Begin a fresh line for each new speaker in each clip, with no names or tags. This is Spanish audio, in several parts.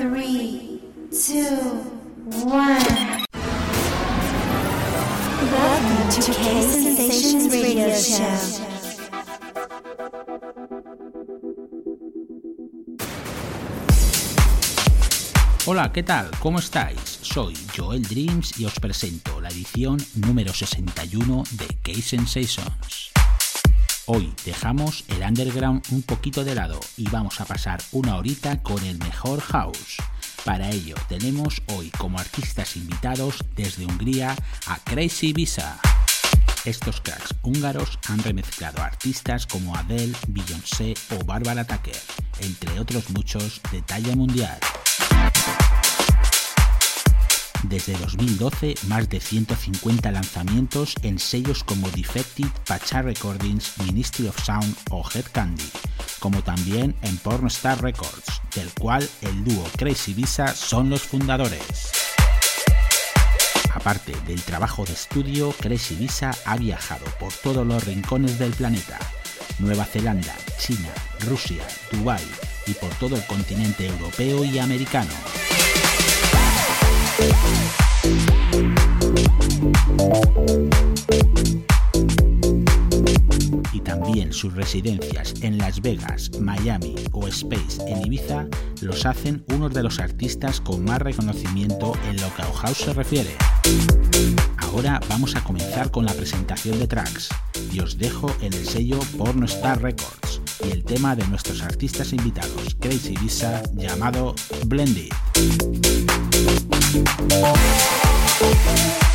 Three, two, one. Welcome to K Sensations Radio Show.
Hola, ¿qué tal? ¿Cómo estáis? Soy Joel Dreams y os presento la edición número 61 de K-Sensations. Hoy dejamos el underground un poquito de lado y vamos a pasar una horita con el mejor house. Para ello tenemos hoy como artistas invitados desde Hungría a Crazy Visa. Estos cracks húngaros han remezclado artistas como Adele, Beyoncé o Barbara Tucker, entre otros muchos de talla mundial. Desde 2012, más de 150 lanzamientos en sellos como Defected, Pacha Recordings, Ministry of Sound o Head Candy, como también en Pornstar Records, del cual el dúo Crazy Visa son los fundadores. Aparte del trabajo de estudio, Crazy Visa ha viajado por todos los rincones del planeta, Nueva Zelanda, China, Rusia, Dubái y por todo el continente europeo y americano. Y también sus residencias en Las Vegas, Miami o Space en Ibiza los hacen unos de los artistas con más reconocimiento en lo que a house se refiere. Ahora vamos a comenzar con la presentación de tracks y os dejo en el sello Porno Star Records y el tema de nuestros artistas invitados Crazy Visa llamado Blended.
K Sensations.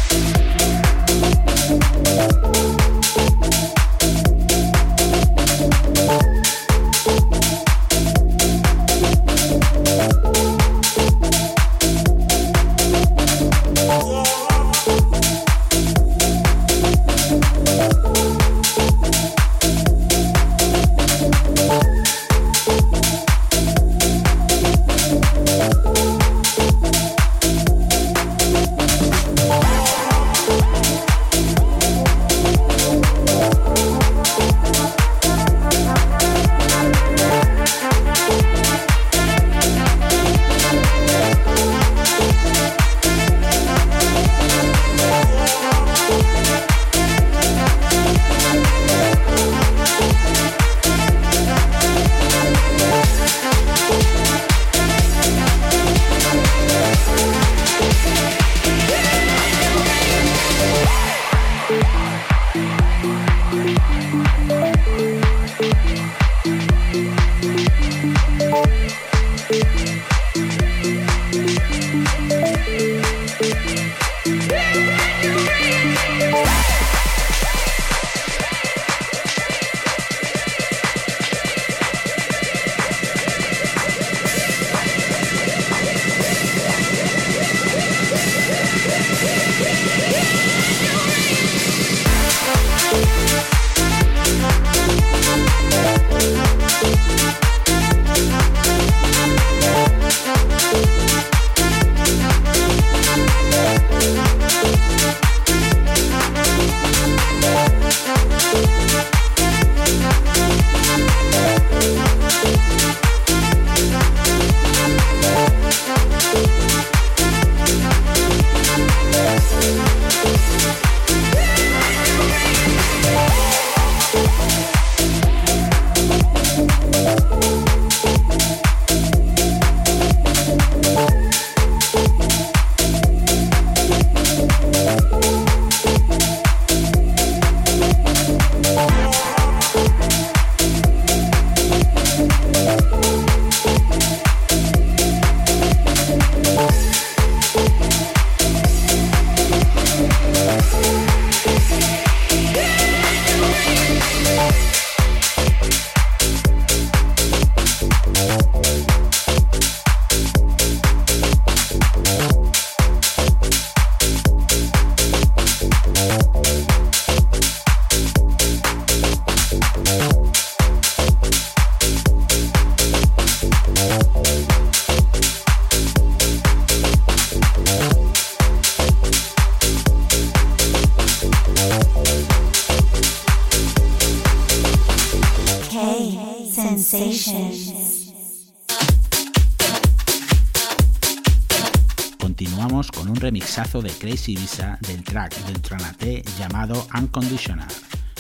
Visa del track del Tranate llamado Unconditional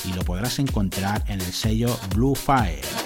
y lo podrás encontrar en el sello Blue Fire.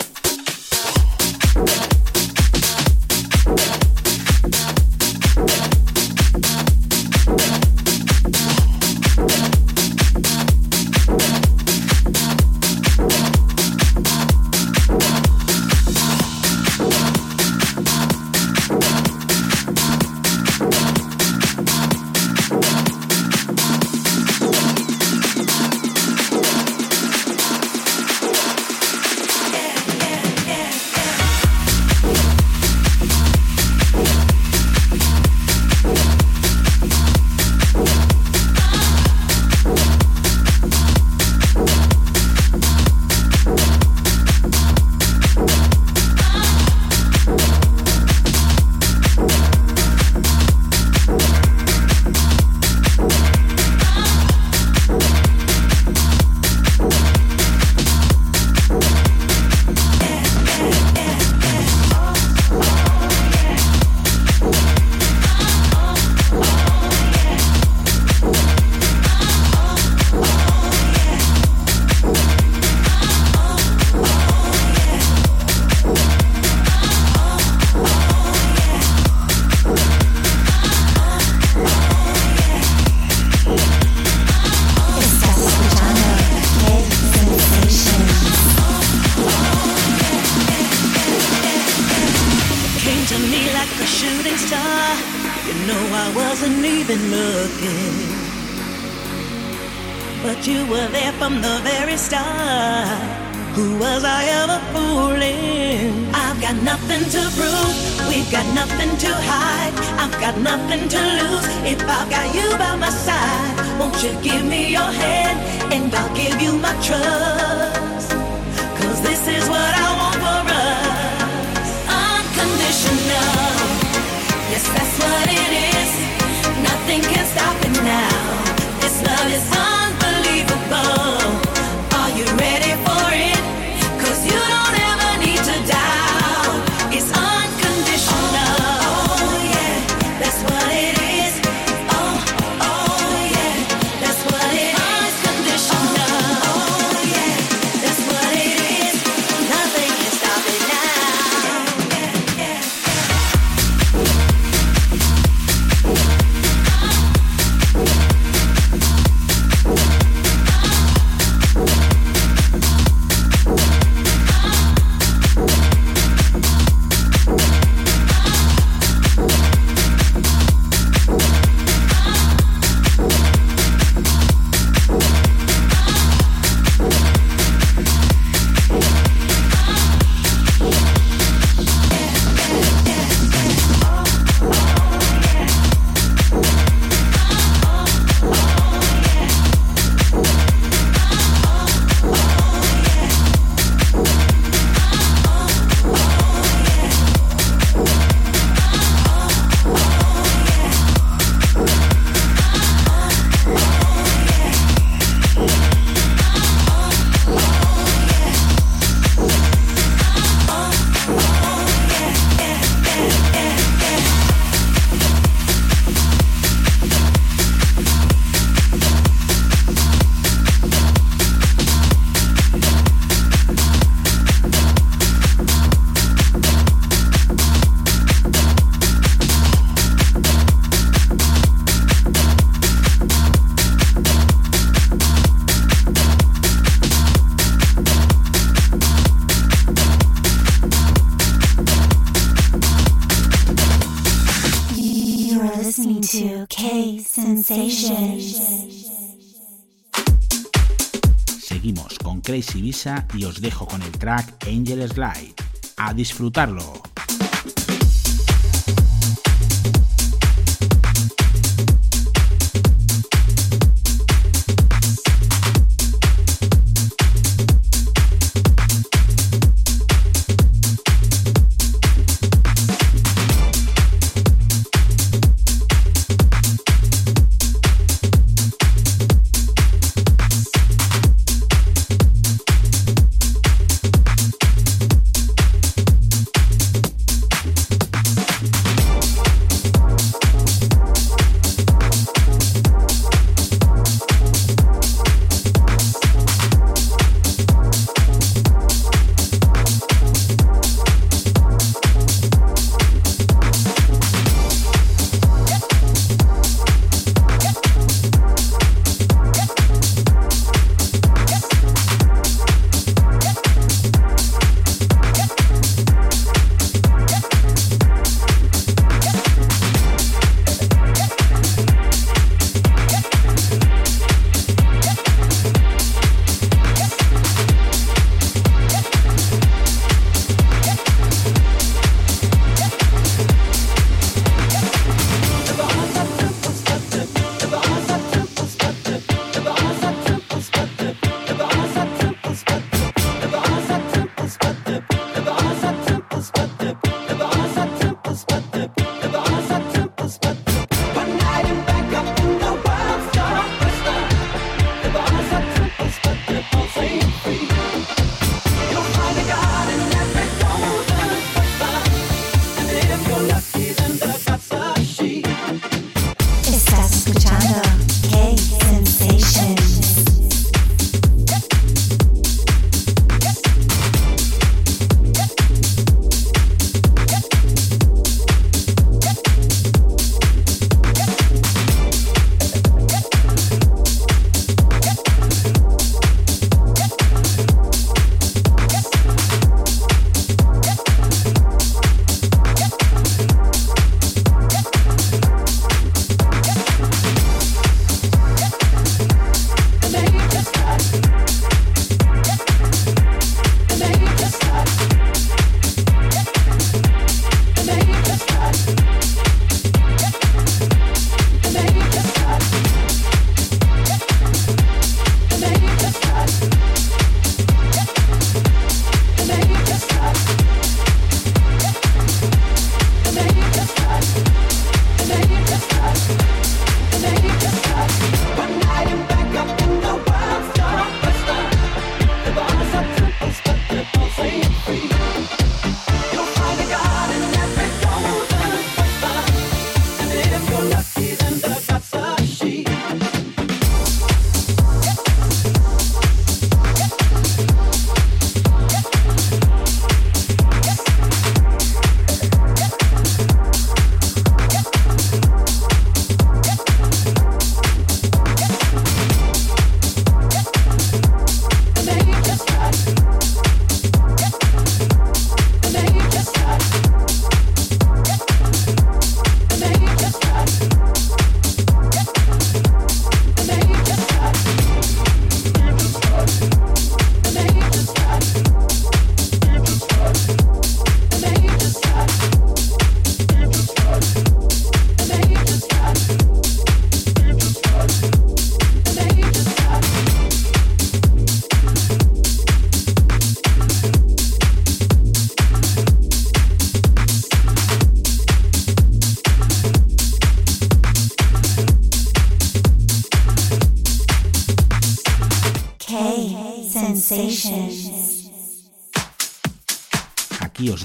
Seguimos con Crazy Visa y os dejo con el track Angel Slide. ¡A disfrutarlo!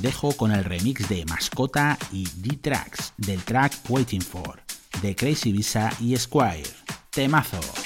dejo con el remix de Mascota y D-Tracks del track Waiting For, de Crazy Visa y Squire. Temazo.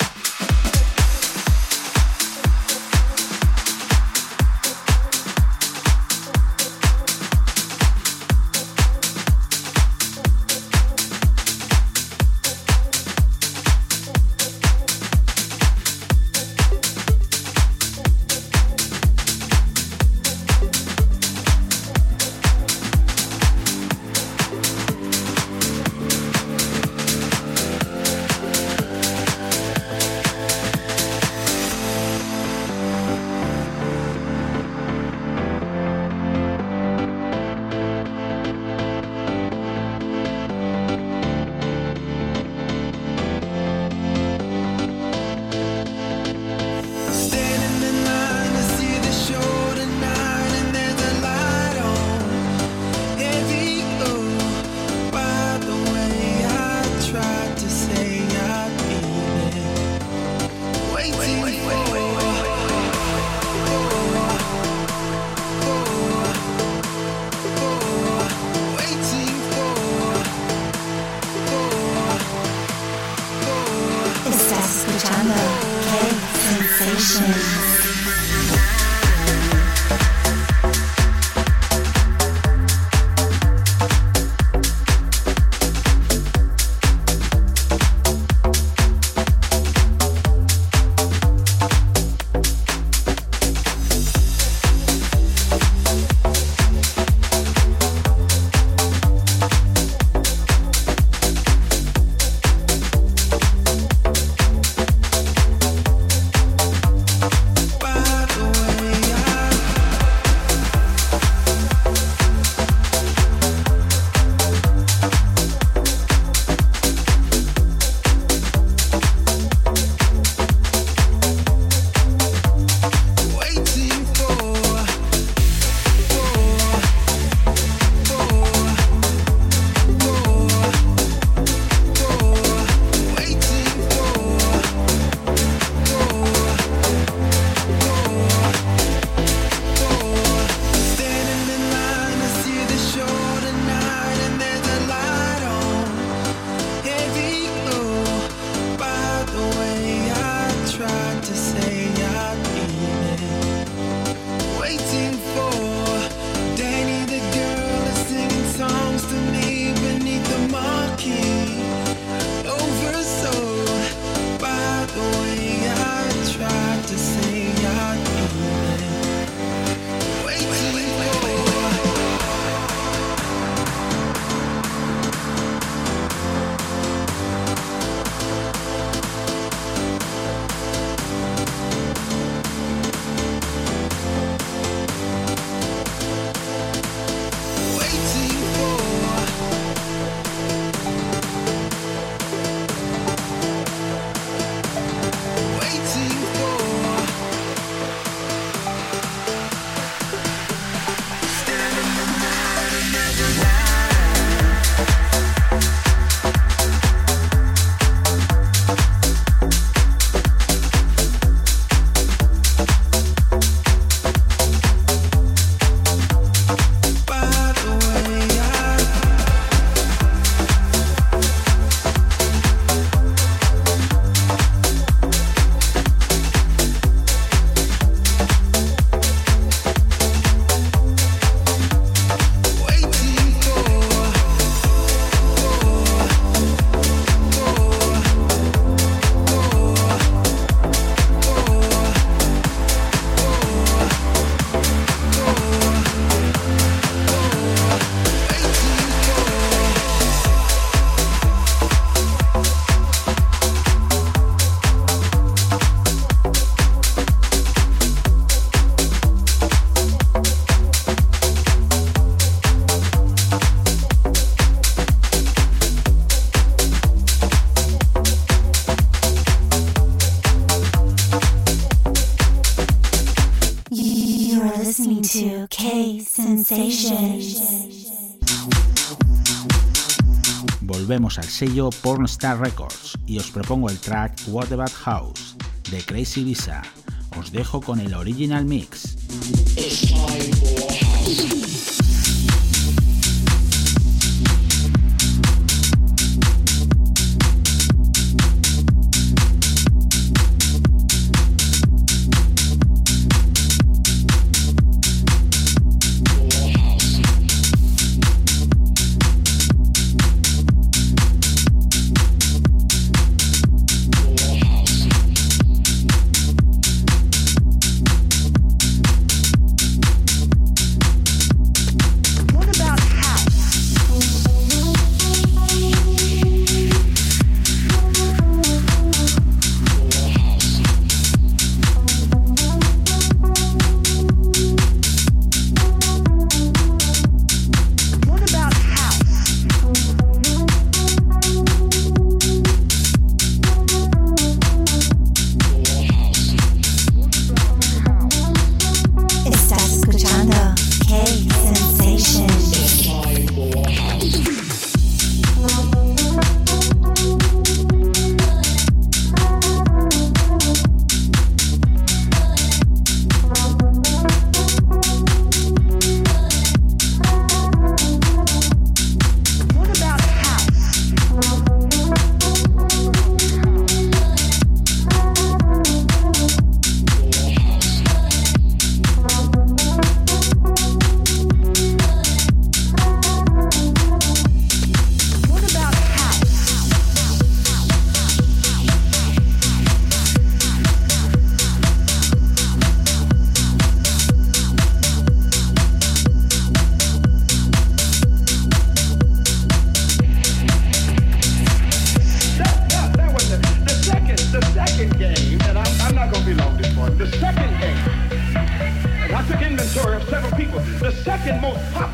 Sessions. al sello Pornstar Records y os propongo el track What About House de Crazy Visa.
Os dejo con el original mix. Para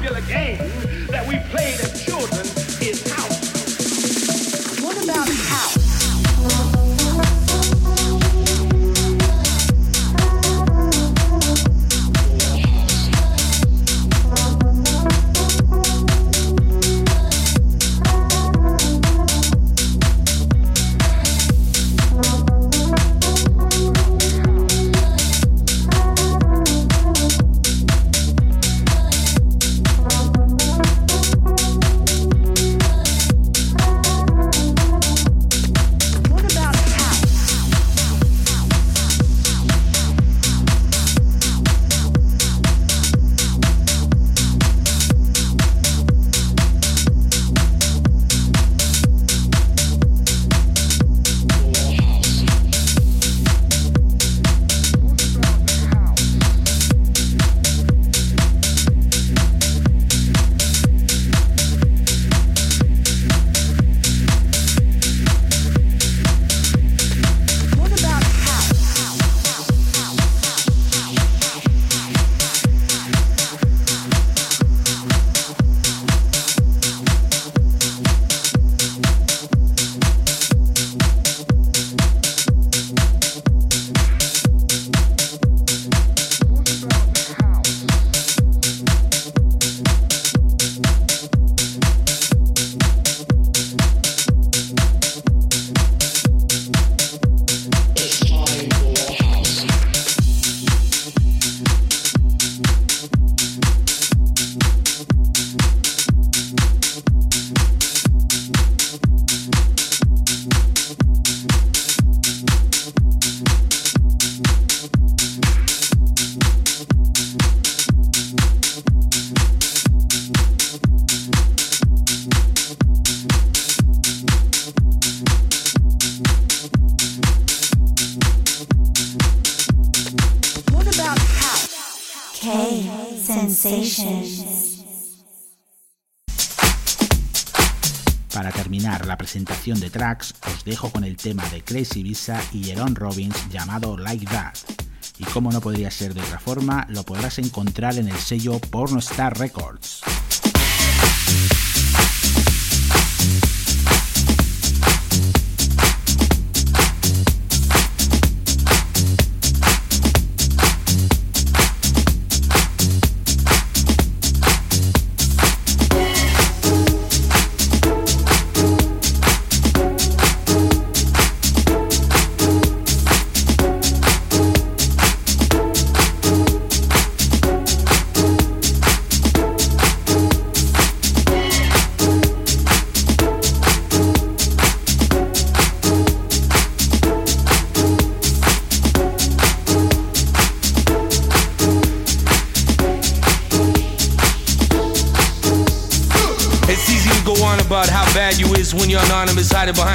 presentación de tracks, os dejo con el tema de Crazy Visa y Jerome Robbins llamado Like That. Y como no podría ser de otra forma, lo podrás encontrar en el sello Pornostar Records.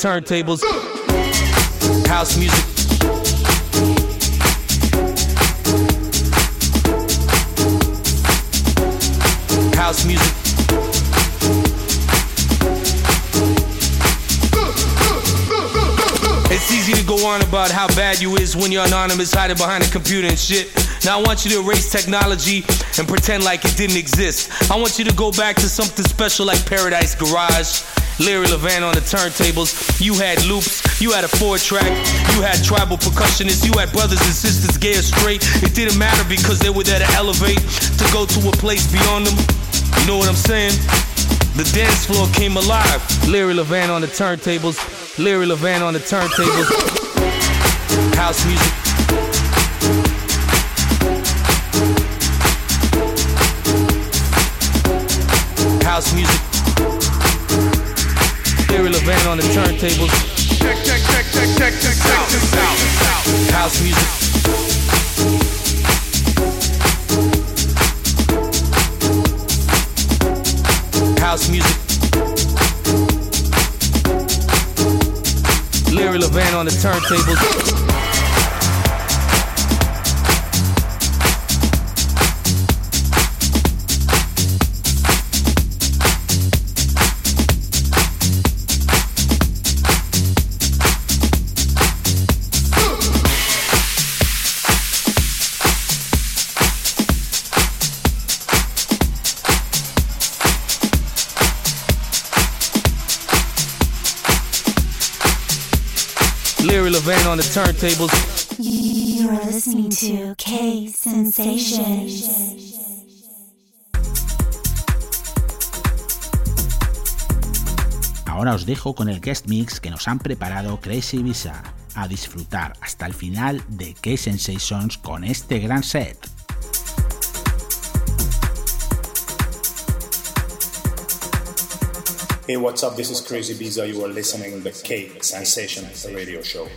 Turntables. House music. House music. It's easy to go on about how bad you is when you're anonymous, hiding behind a computer and shit. Now I want you to erase technology and pretend like it didn't exist. I want you to go back to something special like Paradise Garage. Larry Levan on the turntables. You had loops, you had a four track, you had tribal percussionists, you had brothers and sisters, gay or straight. It didn't matter because they were there to elevate, to go to a place beyond them. You know what I'm saying? The dance floor came alive. Larry Levan on the turntables. Larry Levan on the turntables. House music. Levan on the turntables.
Check, check, check, check, check, check, check this out.
House music. House music. Larry Levan on the turntables. Turntables.
You're listening to K Sensation.
Ahora os dejo con el guest mix que nos han preparado Crazy Visa. A disfrutar hasta el final de K Sensations con este gran set.
Hey, what's up? This is Crazy Biza. You are listening to the K Sensation Radio Show.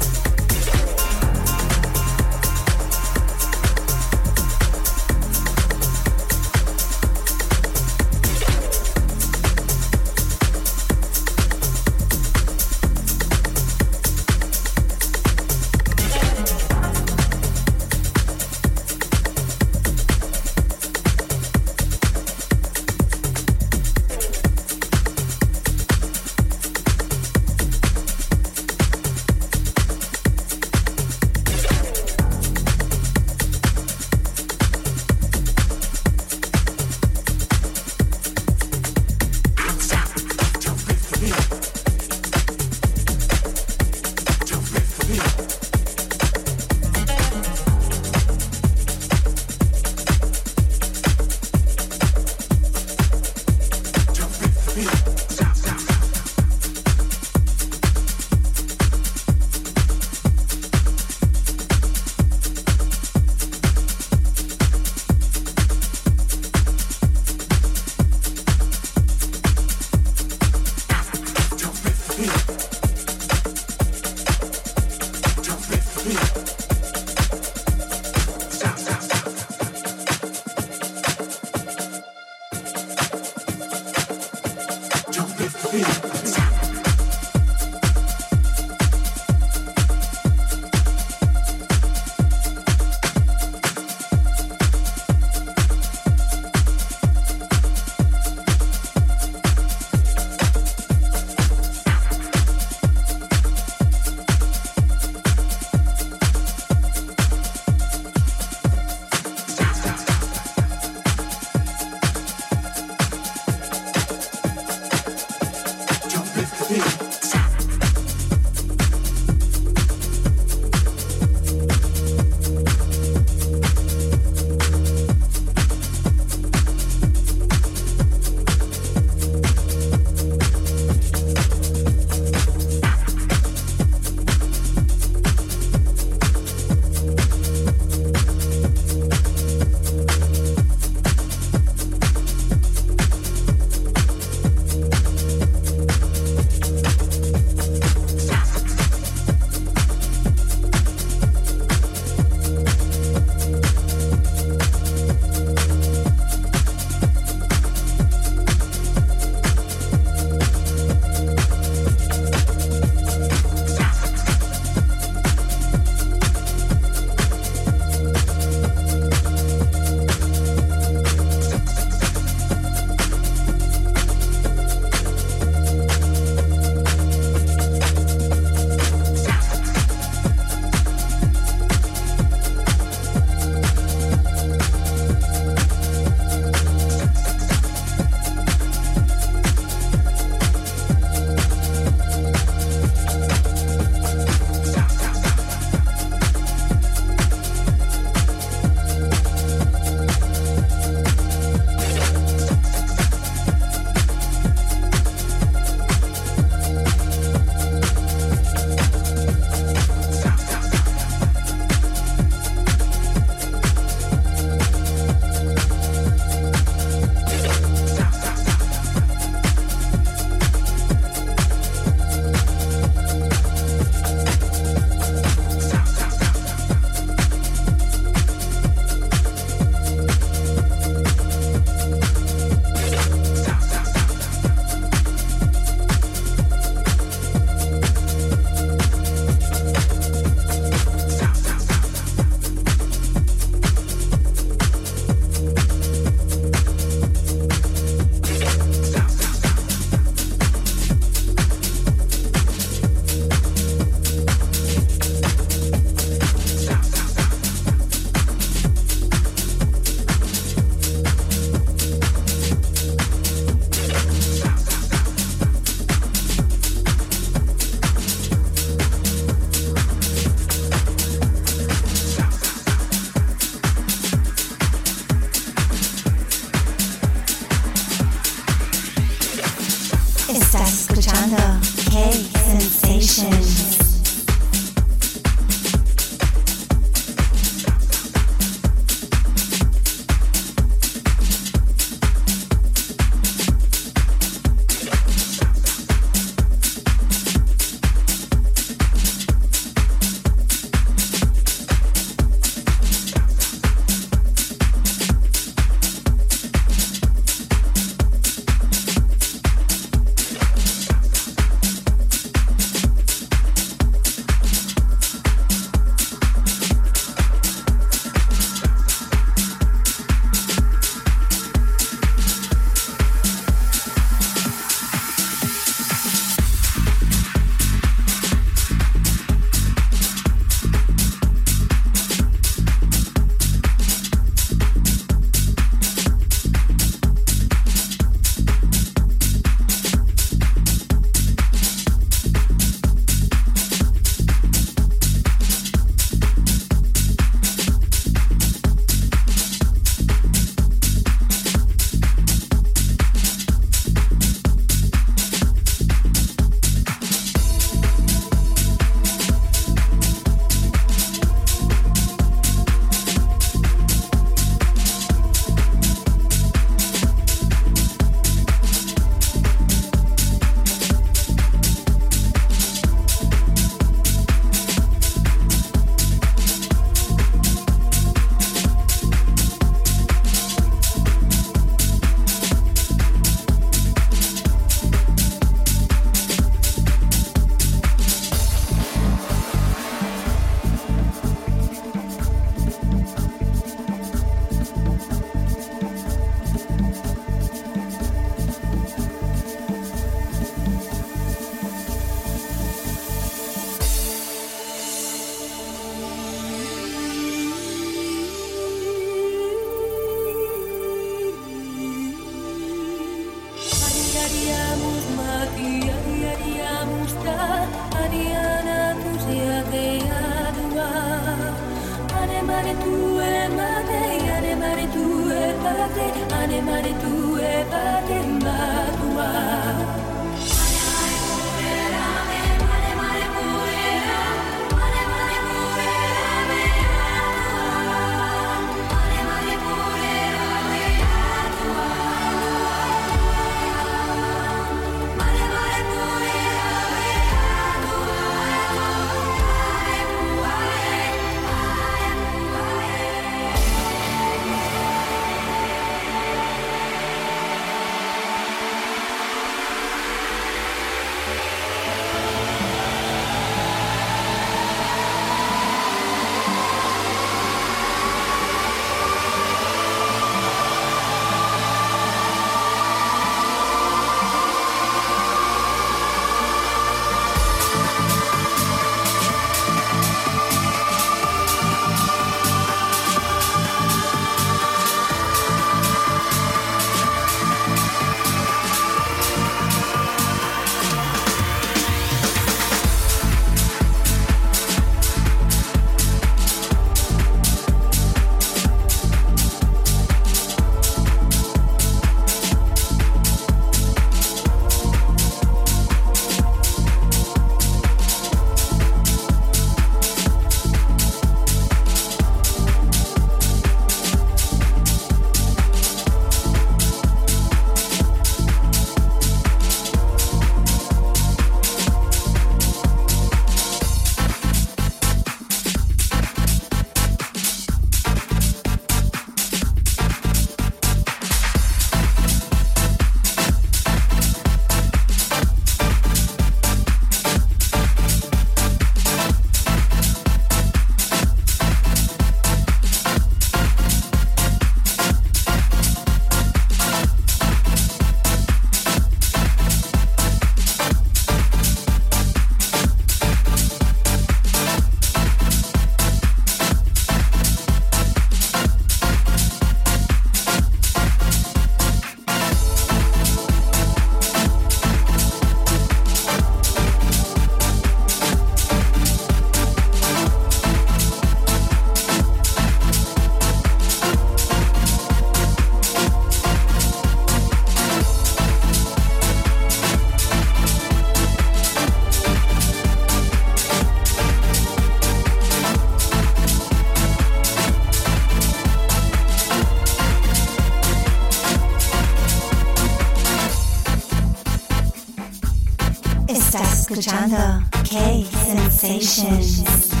Stop escuchando K Sensations.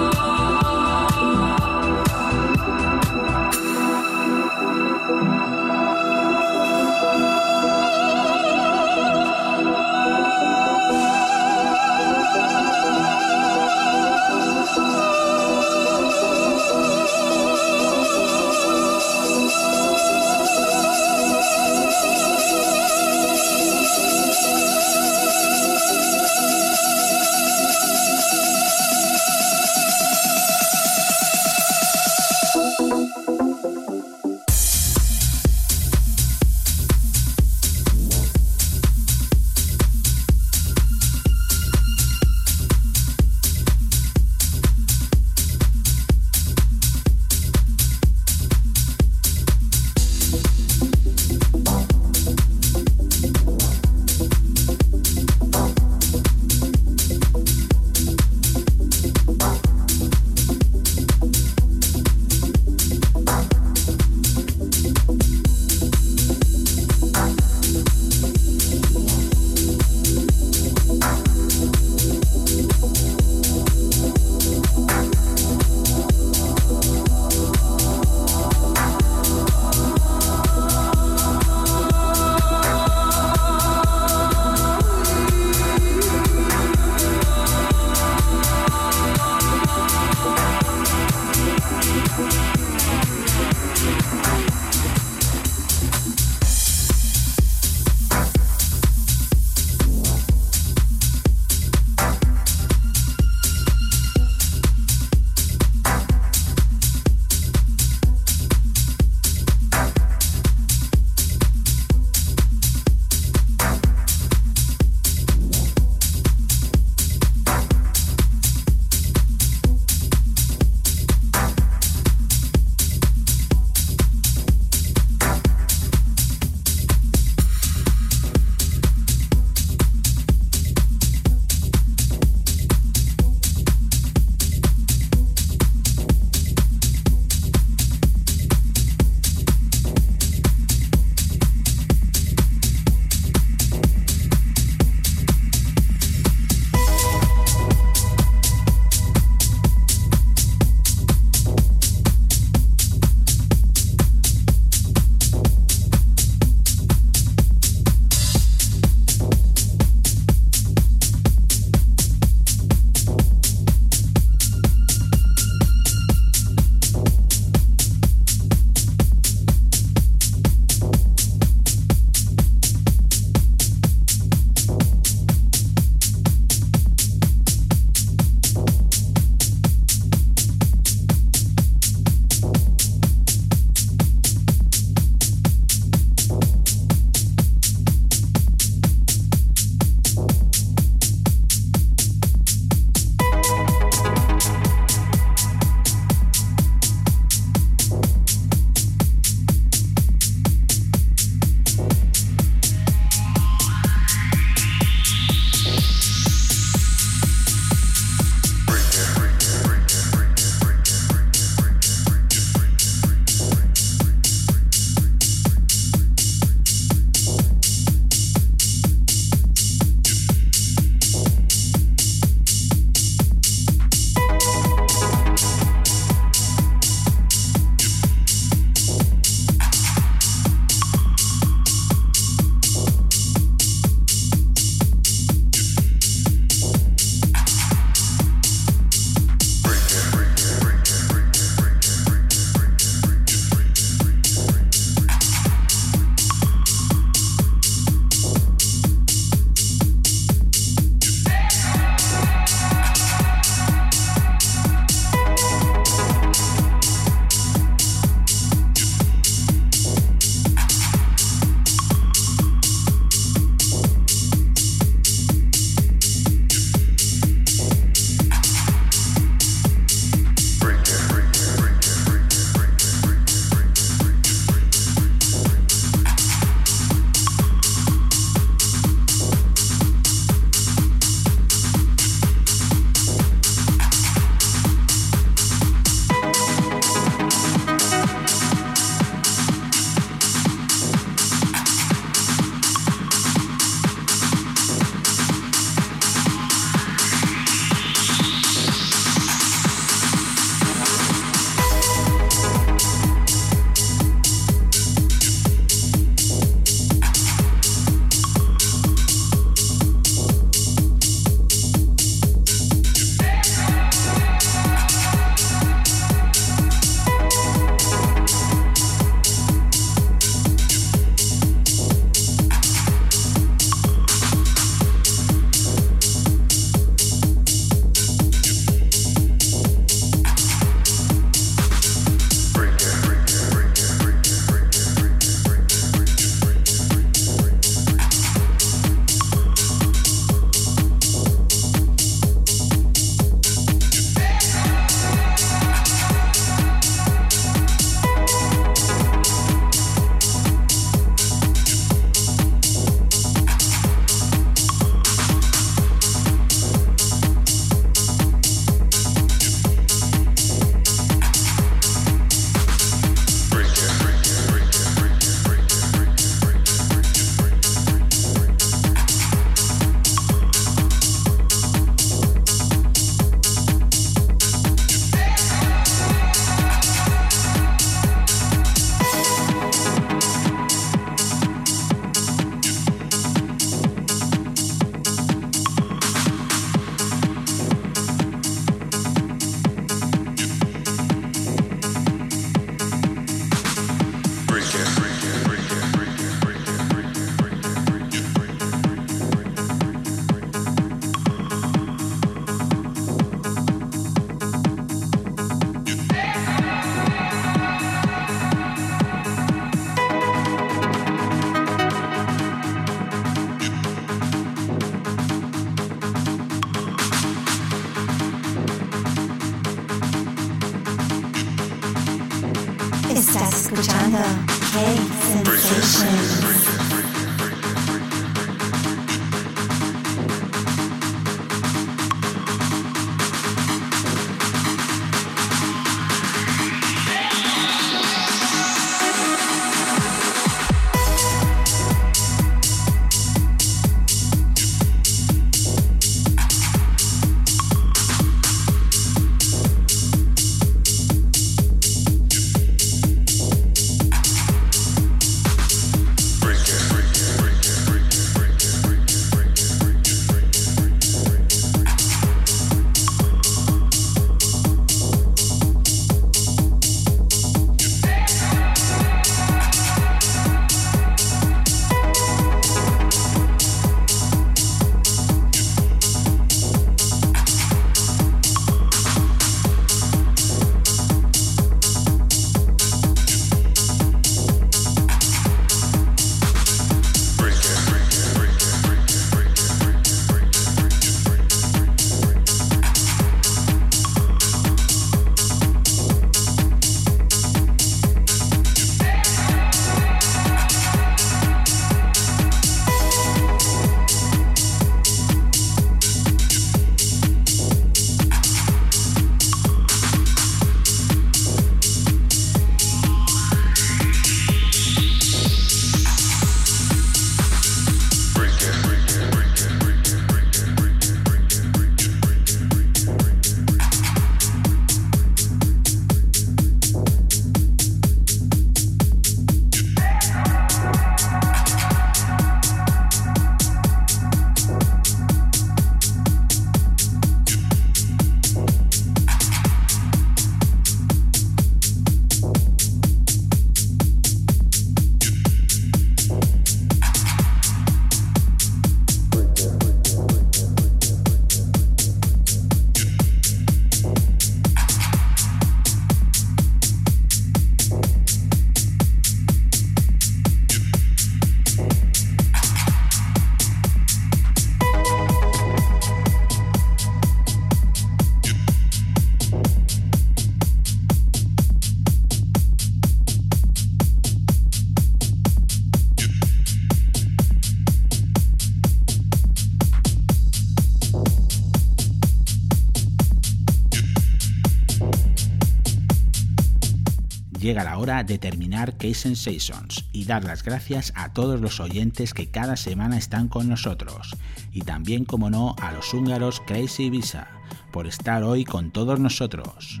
Llega la hora de terminar K-Sensations y dar las gracias a todos los oyentes que cada semana están con nosotros y también, como no, a los húngaros Crazy Visa por estar hoy con todos nosotros.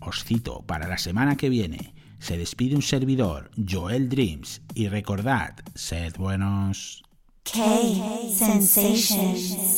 Os cito para la semana que viene. Se despide un servidor, Joel Dreams, y recordad, sed buenos.
K-Sensations.